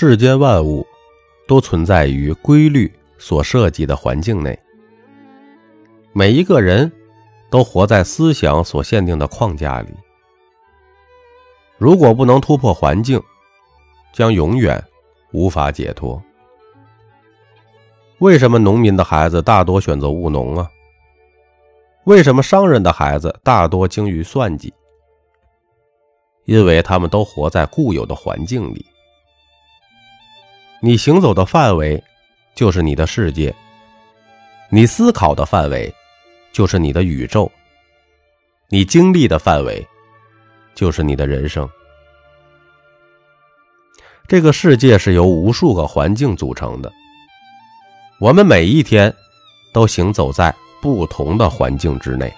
世间万物都存在于规律所设计的环境内，每一个人都活在思想所限定的框架里。如果不能突破环境，将永远无法解脱。为什么农民的孩子大多选择务农啊？为什么商人的孩子大多精于算计？因为他们都活在固有的环境里。你行走的范围，就是你的世界；你思考的范围，就是你的宇宙；你经历的范围，就是你的人生。这个世界是由无数个环境组成的，我们每一天都行走在不同的环境之内。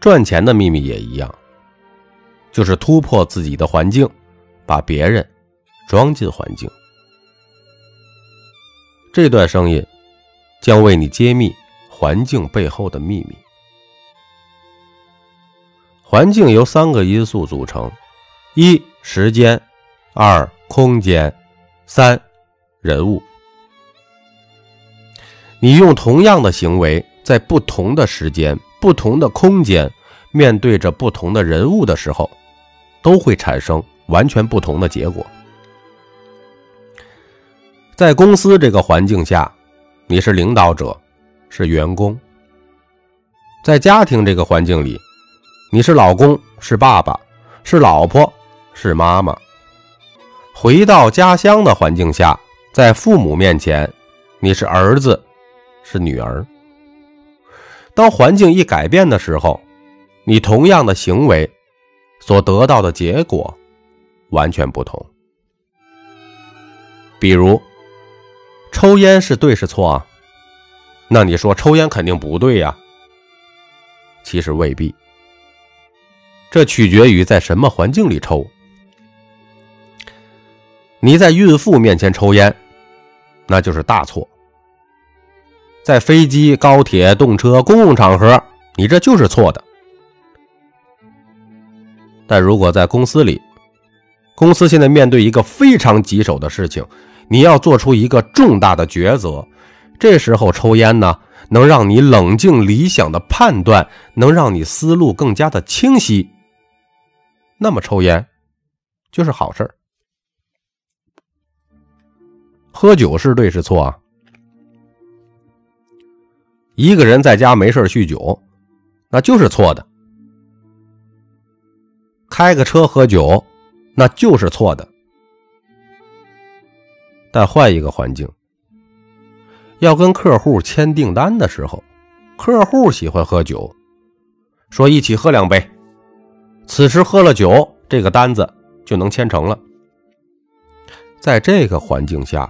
赚钱的秘密也一样，就是突破自己的环境，把别人。装进环境，这段声音将为你揭秘环境背后的秘密。环境由三个因素组成：一、时间；二、空间；三、人物。你用同样的行为，在不同的时间、不同的空间，面对着不同的人物的时候，都会产生完全不同的结果。在公司这个环境下，你是领导者，是员工；在家庭这个环境里，你是老公，是爸爸，是老婆，是妈妈。回到家乡的环境下，在父母面前，你是儿子，是女儿。当环境一改变的时候，你同样的行为所得到的结果完全不同。比如。抽烟是对是错啊？那你说抽烟肯定不对呀？其实未必，这取决于在什么环境里抽。你在孕妇面前抽烟，那就是大错。在飞机、高铁、动车、公共场合，你这就是错的。但如果在公司里，公司现在面对一个非常棘手的事情。你要做出一个重大的抉择，这时候抽烟呢，能让你冷静理想的判断，能让你思路更加的清晰。那么抽烟就是好事儿喝酒是对是错啊？一个人在家没事酗酒，那就是错的。开个车喝酒，那就是错的。但换一个环境，要跟客户签订单的时候，客户喜欢喝酒，说一起喝两杯。此时喝了酒，这个单子就能签成了。在这个环境下，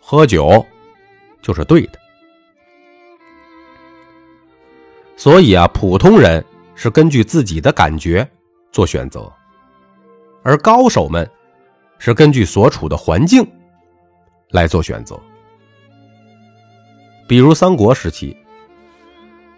喝酒就是对的。所以啊，普通人是根据自己的感觉做选择，而高手们是根据所处的环境。来做选择，比如三国时期，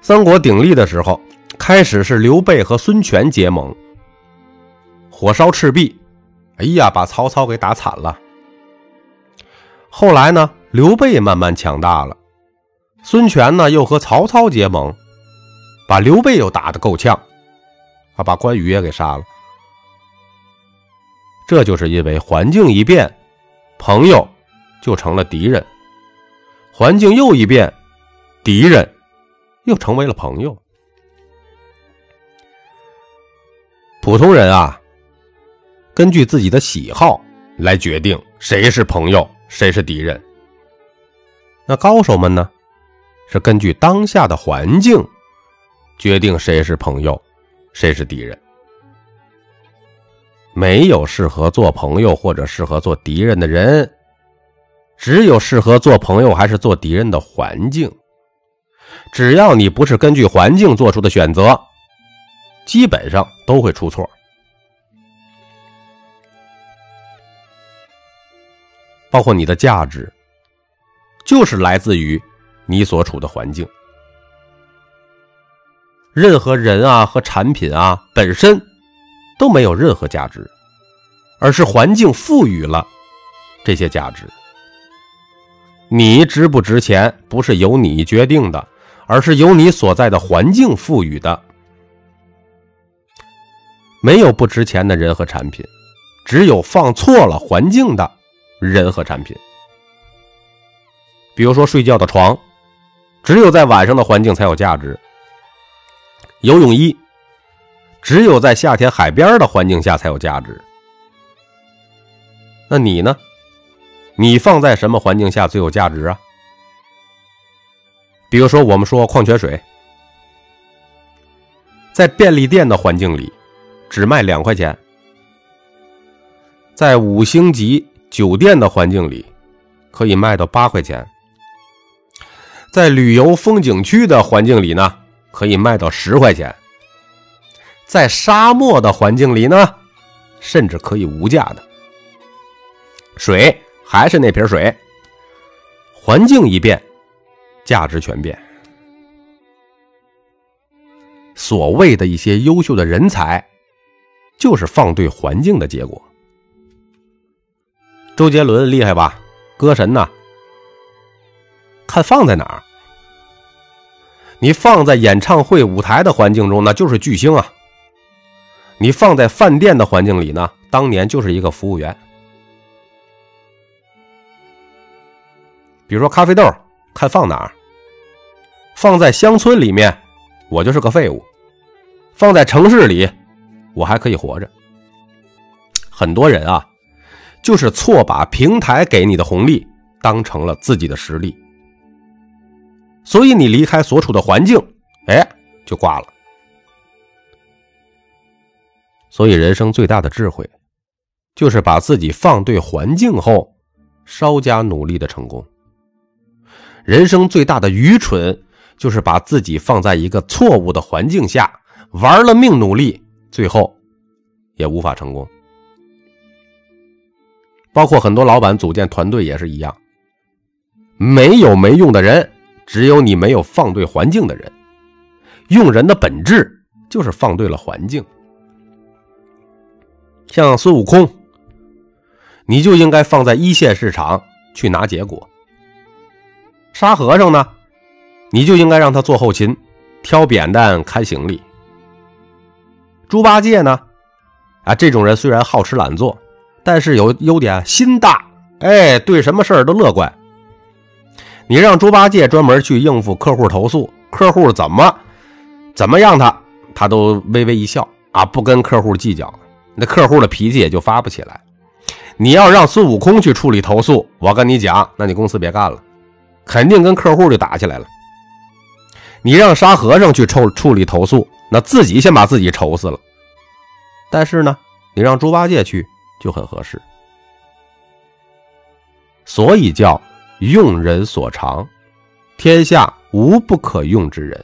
三国鼎立的时候，开始是刘备和孙权结盟，火烧赤壁，哎呀，把曹操给打惨了。后来呢，刘备慢慢强大了，孙权呢又和曹操结盟，把刘备又打得够呛，啊，把关羽也给杀了。这就是因为环境一变，朋友。就成了敌人，环境又一变，敌人又成为了朋友。普通人啊，根据自己的喜好来决定谁是朋友，谁是敌人。那高手们呢，是根据当下的环境决定谁是朋友，谁是敌人。没有适合做朋友或者适合做敌人的人。只有适合做朋友还是做敌人的环境，只要你不是根据环境做出的选择，基本上都会出错。包括你的价值，就是来自于你所处的环境。任何人啊和产品啊本身都没有任何价值，而是环境赋予了这些价值。你值不值钱，不是由你决定的，而是由你所在的环境赋予的。没有不值钱的人和产品，只有放错了环境的人和产品。比如说睡觉的床，只有在晚上的环境才有价值；游泳衣，只有在夏天海边的环境下才有价值。那你呢？你放在什么环境下最有价值啊？比如说，我们说矿泉水，在便利店的环境里，只卖两块钱；在五星级酒店的环境里，可以卖到八块钱；在旅游风景区的环境里呢，可以卖到十块钱；在沙漠的环境里呢，甚至可以无价的水。还是那瓶水，环境一变，价值全变。所谓的一些优秀的人才，就是放对环境的结果。周杰伦厉害吧？歌神呐，看放在哪儿。你放在演唱会舞台的环境中，那就是巨星啊。你放在饭店的环境里呢，当年就是一个服务员。比如说咖啡豆，看放哪儿。放在乡村里面，我就是个废物；放在城市里，我还可以活着。很多人啊，就是错把平台给你的红利当成了自己的实力，所以你离开所处的环境，哎，就挂了。所以人生最大的智慧，就是把自己放对环境后，稍加努力的成功。人生最大的愚蠢，就是把自己放在一个错误的环境下，玩了命努力，最后也无法成功。包括很多老板组建团队也是一样，没有没用的人，只有你没有放对环境的人。用人的本质就是放对了环境。像孙悟空，你就应该放在一线市场去拿结果。沙和尚呢，你就应该让他做后勤，挑扁担、看行李。猪八戒呢，啊，这种人虽然好吃懒做，但是有优点，心大，哎，对什么事儿都乐观。你让猪八戒专门去应付客户投诉，客户怎么怎么样他，他都微微一笑啊，不跟客户计较，那客户的脾气也就发不起来。你要让孙悟空去处理投诉，我跟你讲，那你公司别干了。肯定跟客户就打起来了。你让沙和尚去处处理投诉，那自己先把自己愁死了。但是呢，你让猪八戒去就很合适。所以叫用人所长，天下无不可用之人；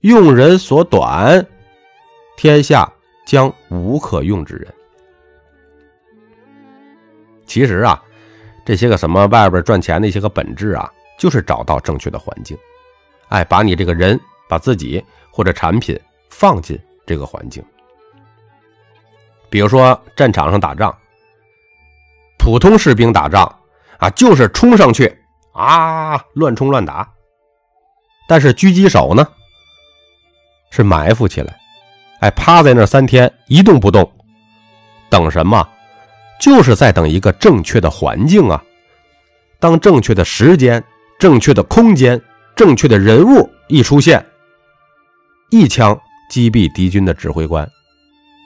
用人所短，天下将无可用之人。其实啊。这些个什么外边赚钱的一些个本质啊，就是找到正确的环境，哎，把你这个人、把自己或者产品放进这个环境。比如说战场上打仗，普通士兵打仗啊，就是冲上去啊，乱冲乱打；但是狙击手呢，是埋伏起来，哎，趴在那三天一动不动，等什么？就是在等一个正确的环境啊！当正确的时间、正确的空间、正确的人物一出现，一枪击毙敌军的指挥官，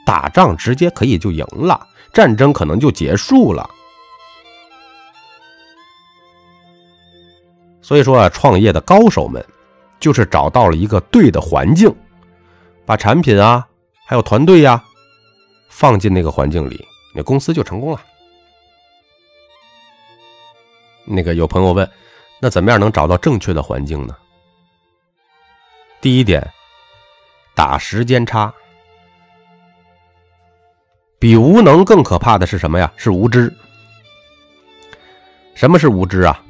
打仗直接可以就赢了，战争可能就结束了。所以说啊，创业的高手们就是找到了一个对的环境，把产品啊，还有团队呀，放进那个环境里。那公司就成功了。那个有朋友问，那怎么样能找到正确的环境呢？第一点，打时间差。比无能更可怕的是什么呀？是无知。什么是无知啊？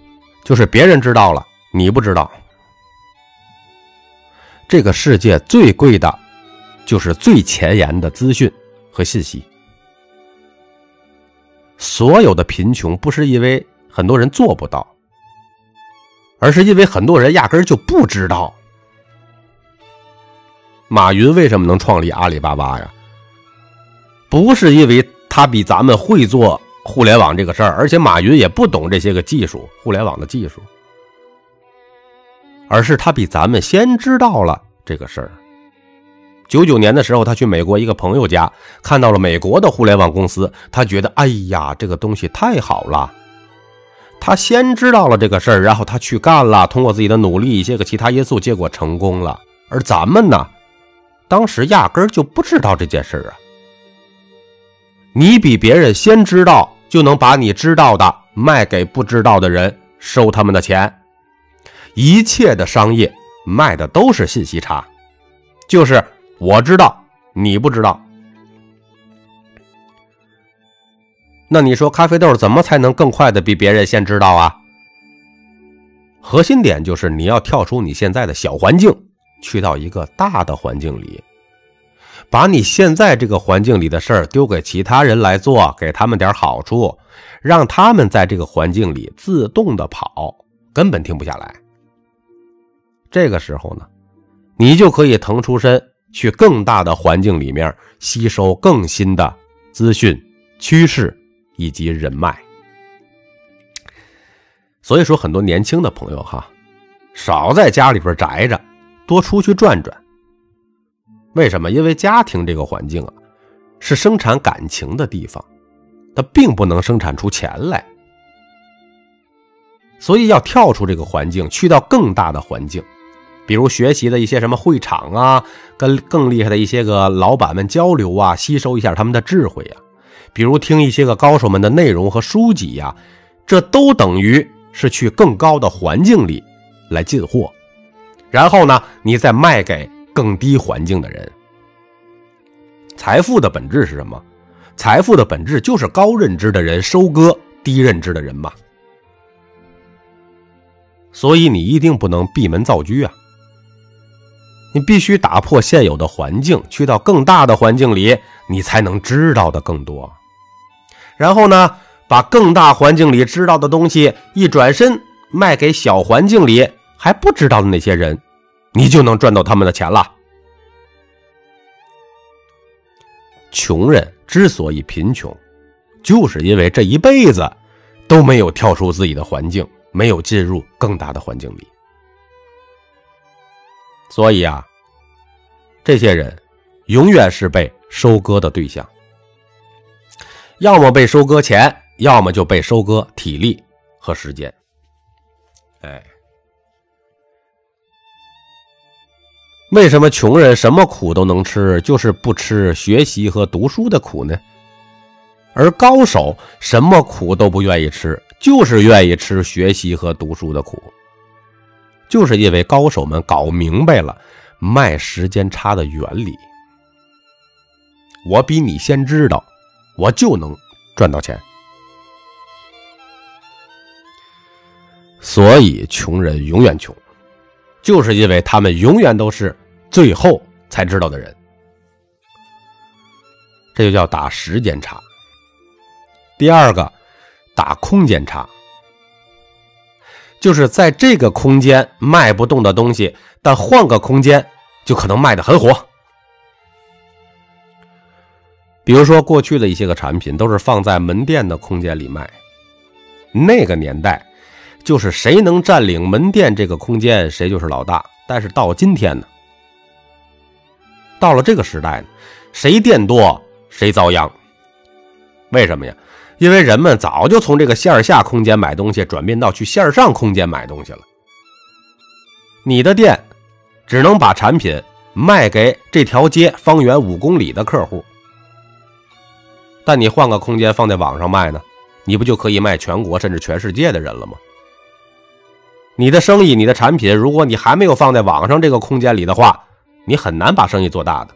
就是别人知道了，你不知道。这个世界最贵的，就是最前沿的资讯和信息。所有的贫穷不是因为很多人做不到，而是因为很多人压根儿就不知道。马云为什么能创立阿里巴巴呀？不是因为他比咱们会做互联网这个事儿，而且马云也不懂这些个技术，互联网的技术，而是他比咱们先知道了这个事儿。九九年的时候，他去美国一个朋友家，看到了美国的互联网公司，他觉得，哎呀，这个东西太好了。他先知道了这个事儿，然后他去干了，通过自己的努力，一些个其他因素，结果成功了。而咱们呢，当时压根儿就不知道这件事儿啊。你比别人先知道，就能把你知道的卖给不知道的人，收他们的钱。一切的商业卖的都是信息差，就是。我知道你不知道，那你说咖啡豆怎么才能更快的比别人先知道啊？核心点就是你要跳出你现在的小环境，去到一个大的环境里，把你现在这个环境里的事儿丢给其他人来做，给他们点好处，让他们在这个环境里自动的跑，根本停不下来。这个时候呢，你就可以腾出身。去更大的环境里面吸收更新的资讯、趋势以及人脉。所以说，很多年轻的朋友哈，少在家里边宅着，多出去转转。为什么？因为家庭这个环境啊，是生产感情的地方，它并不能生产出钱来。所以要跳出这个环境，去到更大的环境。比如学习的一些什么会场啊，跟更厉害的一些个老板们交流啊，吸收一下他们的智慧呀。比如听一些个高手们的内容和书籍呀，这都等于是去更高的环境里来进货。然后呢，你再卖给更低环境的人。财富的本质是什么？财富的本质就是高认知的人收割低认知的人嘛。所以你一定不能闭门造车啊。你必须打破现有的环境，去到更大的环境里，你才能知道的更多。然后呢，把更大环境里知道的东西一转身卖给小环境里还不知道的那些人，你就能赚到他们的钱了。穷人之所以贫穷，就是因为这一辈子都没有跳出自己的环境，没有进入更大的环境里。所以啊，这些人永远是被收割的对象，要么被收割钱，要么就被收割体力和时间。哎，为什么穷人什么苦都能吃，就是不吃学习和读书的苦呢？而高手什么苦都不愿意吃，就是愿意吃学习和读书的苦。就是因为高手们搞明白了卖时间差的原理，我比你先知道，我就能赚到钱。所以穷人永远穷，就是因为他们永远都是最后才知道的人。这就叫打时间差。第二个，打空间差。就是在这个空间卖不动的东西，但换个空间就可能卖的很火。比如说，过去的一些个产品都是放在门店的空间里卖，那个年代就是谁能占领门店这个空间，谁就是老大。但是到今天呢，到了这个时代呢，谁店多谁遭殃。为什么呀？因为人们早就从这个线下空间买东西转变到去线上空间买东西了，你的店只能把产品卖给这条街方圆五公里的客户，但你换个空间放在网上卖呢，你不就可以卖全国甚至全世界的人了吗？你的生意、你的产品，如果你还没有放在网上这个空间里的话，你很难把生意做大的，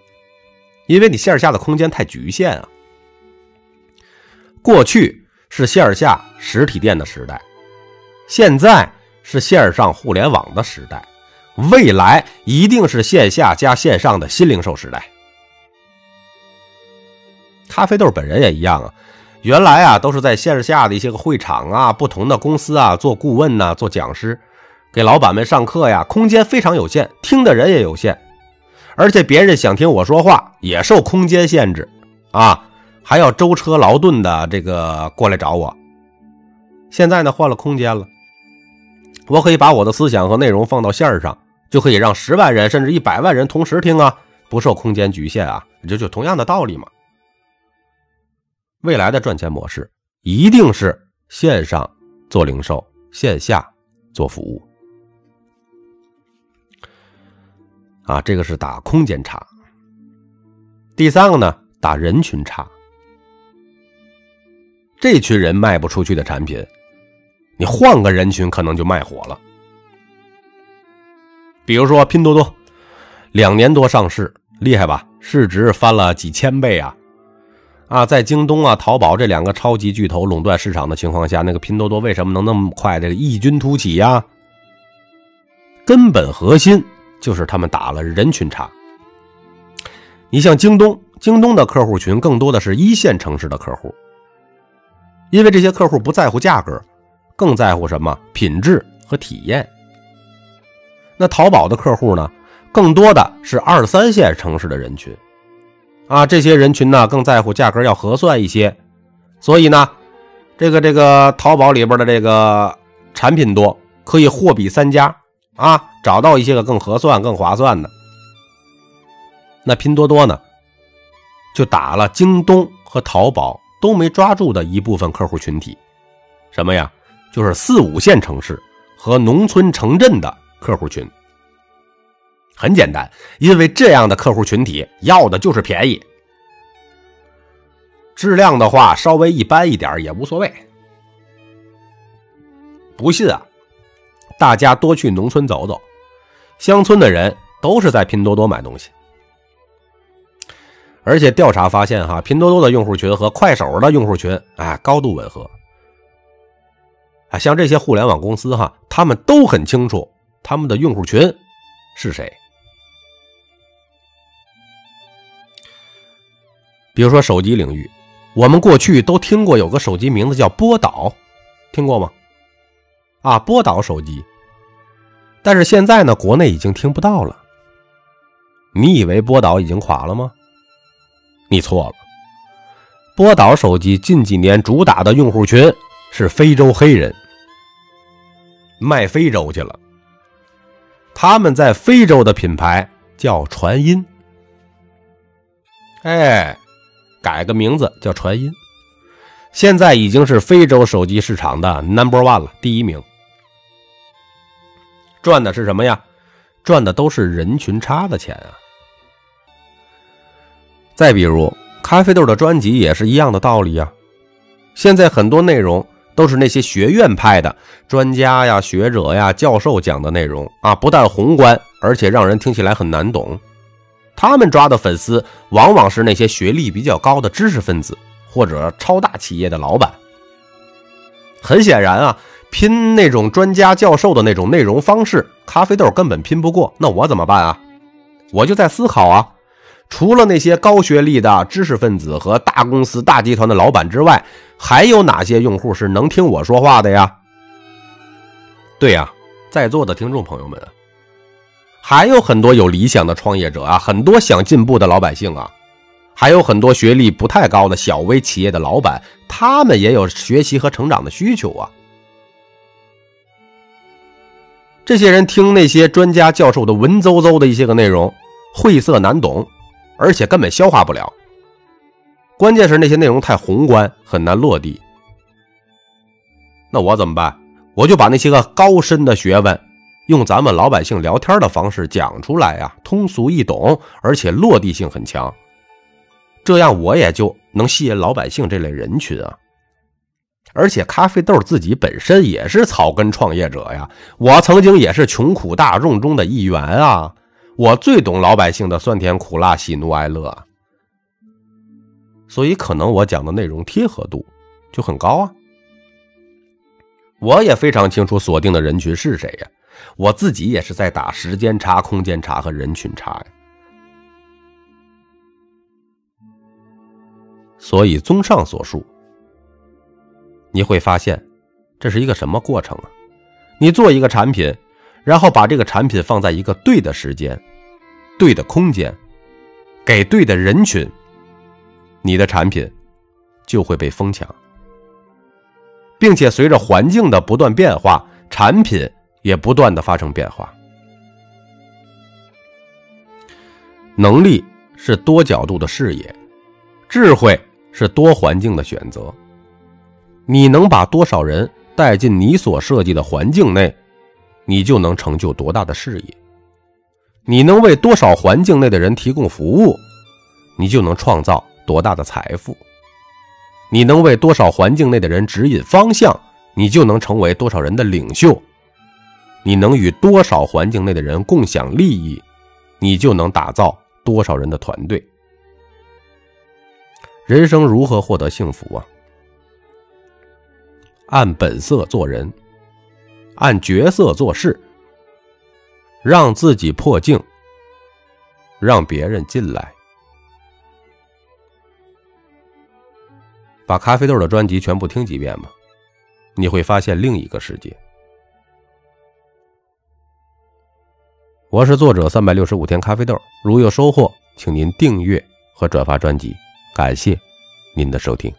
因为你线下的空间太局限啊。过去是线下实体店的时代，现在是线上互联网的时代，未来一定是线下加线上的新零售时代。咖啡豆本人也一样啊，原来啊都是在线下的一些个会场啊、不同的公司啊做顾问呐、做讲师，给老板们上课呀，空间非常有限，听的人也有限，而且别人想听我说话也受空间限制啊，还要舟车劳顿的这个过来找我。现在呢换了空间了，我可以把我的思想和内容放到线上，就可以让十万人甚至一百万人同时听啊，不受空间局限啊，这就同样的道理嘛。未来的赚钱模式一定是线上做零售，线下做服务。啊，这个是打空间差。第三个呢，打人群差。这群人卖不出去的产品，你换个人群可能就卖火了。比如说拼多多，两年多上市，厉害吧？市值翻了几千倍啊！啊，在京东啊、淘宝这两个超级巨头垄断市场的情况下，那个拼多多为什么能那么快这个异军突起呀？根本核心就是他们打了人群差。你像京东，京东的客户群更多的是一线城市的客户，因为这些客户不在乎价格，更在乎什么品质和体验。那淘宝的客户呢，更多的是二三线城市的人群。啊，这些人群呢更在乎价格要合算一些，所以呢，这个这个淘宝里边的这个产品多，可以货比三家啊，找到一些个更合算、更划算的。那拼多多呢，就打了京东和淘宝都没抓住的一部分客户群体，什么呀？就是四五线城市和农村城镇的客户群。很简单，因为这样的客户群体要的就是便宜，质量的话稍微一般一点也无所谓。不信啊，大家多去农村走走，乡村的人都是在拼多多买东西，而且调查发现哈，拼多多的用户群和快手的用户群哎高度吻合。啊，像这些互联网公司哈，他们都很清楚他们的用户群是谁。比如说手机领域，我们过去都听过有个手机名字叫波导，听过吗？啊，波导手机。但是现在呢，国内已经听不到了。你以为波导已经垮了吗？你错了。波导手机近几年主打的用户群是非洲黑人，卖非洲去了。他们在非洲的品牌叫传音，哎。改个名字叫传音，现在已经是非洲手机市场的 number one 了，第一名。赚的是什么呀？赚的都是人群差的钱啊！再比如，咖啡豆的专辑也是一样的道理啊。现在很多内容都是那些学院派的专家呀、学者呀、教授讲的内容啊，不但宏观，而且让人听起来很难懂。他们抓的粉丝往往是那些学历比较高的知识分子或者超大企业的老板。很显然啊，拼那种专家教授的那种内容方式，咖啡豆根本拼不过。那我怎么办啊？我就在思考啊，除了那些高学历的知识分子和大公司大集团的老板之外，还有哪些用户是能听我说话的呀？对呀，在座的听众朋友们。还有很多有理想的创业者啊，很多想进步的老百姓啊，还有很多学历不太高的小微企业的老板，他们也有学习和成长的需求啊。这些人听那些专家教授的文绉绉的一些个内容，晦涩难懂，而且根本消化不了。关键是那些内容太宏观，很难落地。那我怎么办？我就把那些个高深的学问。用咱们老百姓聊天的方式讲出来呀，通俗易懂，而且落地性很强，这样我也就能吸引老百姓这类人群啊。而且咖啡豆自己本身也是草根创业者呀，我曾经也是穷苦大众中的一员啊，我最懂老百姓的酸甜苦辣、喜怒哀乐，所以可能我讲的内容贴合度就很高啊。我也非常清楚锁定的人群是谁呀。我自己也是在打时间差、空间差和人群差呀。所以，综上所述，你会发现，这是一个什么过程啊？你做一个产品，然后把这个产品放在一个对的时间、对的空间，给对的人群，你的产品就会被疯抢，并且随着环境的不断变化，产品也不断的发生变化。能力是多角度的视野，智慧是多环境的选择。你能把多少人带进你所设计的环境内，你就能成就多大的事业。你能为多少环境内的人提供服务，你就能创造多大的财富。你能为多少环境内的人指引方向，你就能成为多少人的领袖。你能与多少环境内的人共享利益，你就能打造。多少人的团队？人生如何获得幸福啊？按本色做人，按角色做事，让自己破镜，让别人进来。把咖啡豆的专辑全部听几遍吧，你会发现另一个世界。我是作者三百六十五天咖啡豆，如有收获，请您订阅和转发专辑，感谢您的收听。